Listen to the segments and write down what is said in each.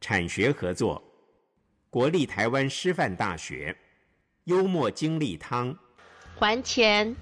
产学合作，国立台湾师范大学，幽默经历汤，还钱。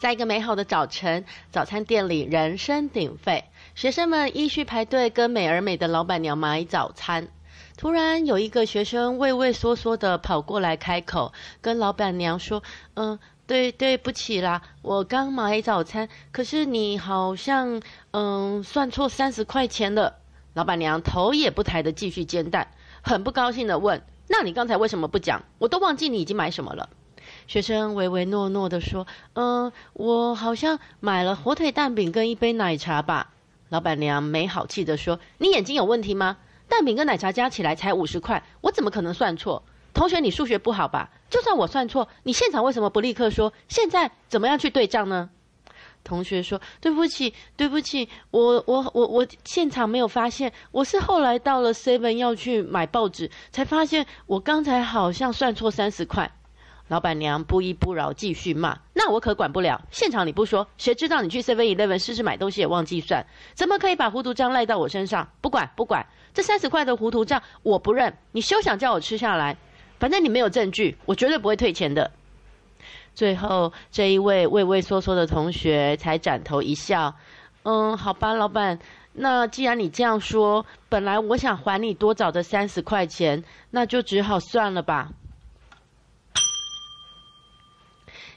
在一个美好的早晨，早餐店里人声鼎沸，学生们依序排队跟美而美的老板娘买早餐。突然，有一个学生畏畏缩缩的跑过来开口，跟老板娘说：“嗯，对，对不起啦，我刚买早餐，可是你好像嗯算错三十块钱了。”老板娘头也不抬的继续煎蛋，很不高兴的问：“那你刚才为什么不讲？我都忘记你已经买什么了。”学生唯唯诺诺地说：“嗯，我好像买了火腿蛋饼跟一杯奶茶吧。”老板娘没好气地说：“你眼睛有问题吗？蛋饼跟奶茶加起来才五十块，我怎么可能算错？同学，你数学不好吧？就算我算错，你现场为什么不立刻说？现在怎么样去对账呢？”同学说：“对不起，对不起，我我我我现场没有发现，我是后来到了 Seven 要去买报纸，才发现我刚才好像算错三十块。”老板娘不依不饶，继续骂：“那我可管不了。现场你不说，谁知道你去 Seven Eleven 试试买东西也忘记算？怎么可以把糊涂账赖到我身上？不管不管，这三十块的糊涂账我不认。你休想叫我吃下来。反正你没有证据，我绝对不会退钱的。”最后，这一位畏畏缩缩的同学才转头一笑：“嗯，好吧，老板，那既然你这样说，本来我想还你多找的三十块钱，那就只好算了吧。”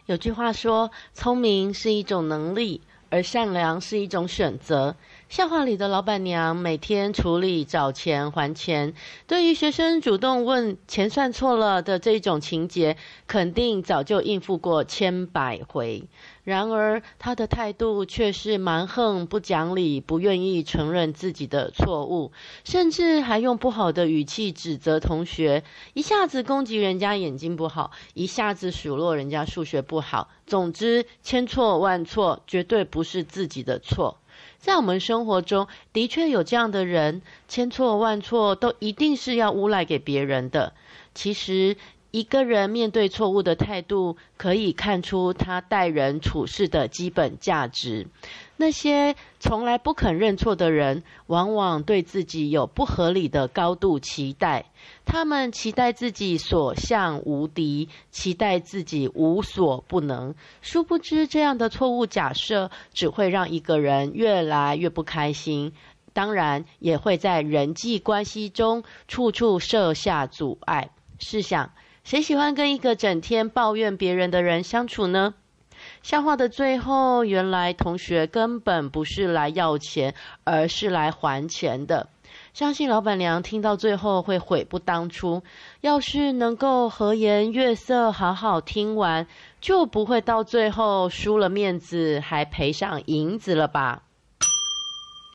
有句话说：“聪明是一种能力，而善良是一种选择。”笑话里的老板娘每天处理找钱还钱，对于学生主动问钱算错了的这种情节，肯定早就应付过千百回。然而，她的态度却是蛮横、不讲理，不愿意承认自己的错误，甚至还用不好的语气指责同学，一下子攻击人家眼睛不好，一下子数落人家数学不好。总之，千错万错，绝对不是自己的错。在我们生活中，的确有这样的人，千错万错都一定是要诬赖给别人的。其实，一个人面对错误的态度，可以看出他待人处事的基本价值。那些从来不肯认错的人，往往对自己有不合理的高度期待。他们期待自己所向无敌，期待自己无所不能。殊不知，这样的错误假设只会让一个人越来越不开心，当然也会在人际关系中处处设下阻碍。试想，谁喜欢跟一个整天抱怨别人的人相处呢？笑话的最后，原来同学根本不是来要钱，而是来还钱的。相信老板娘听到最后会悔不当初。要是能够和颜悦色，好好听完，就不会到最后输了面子，还赔上银子了吧。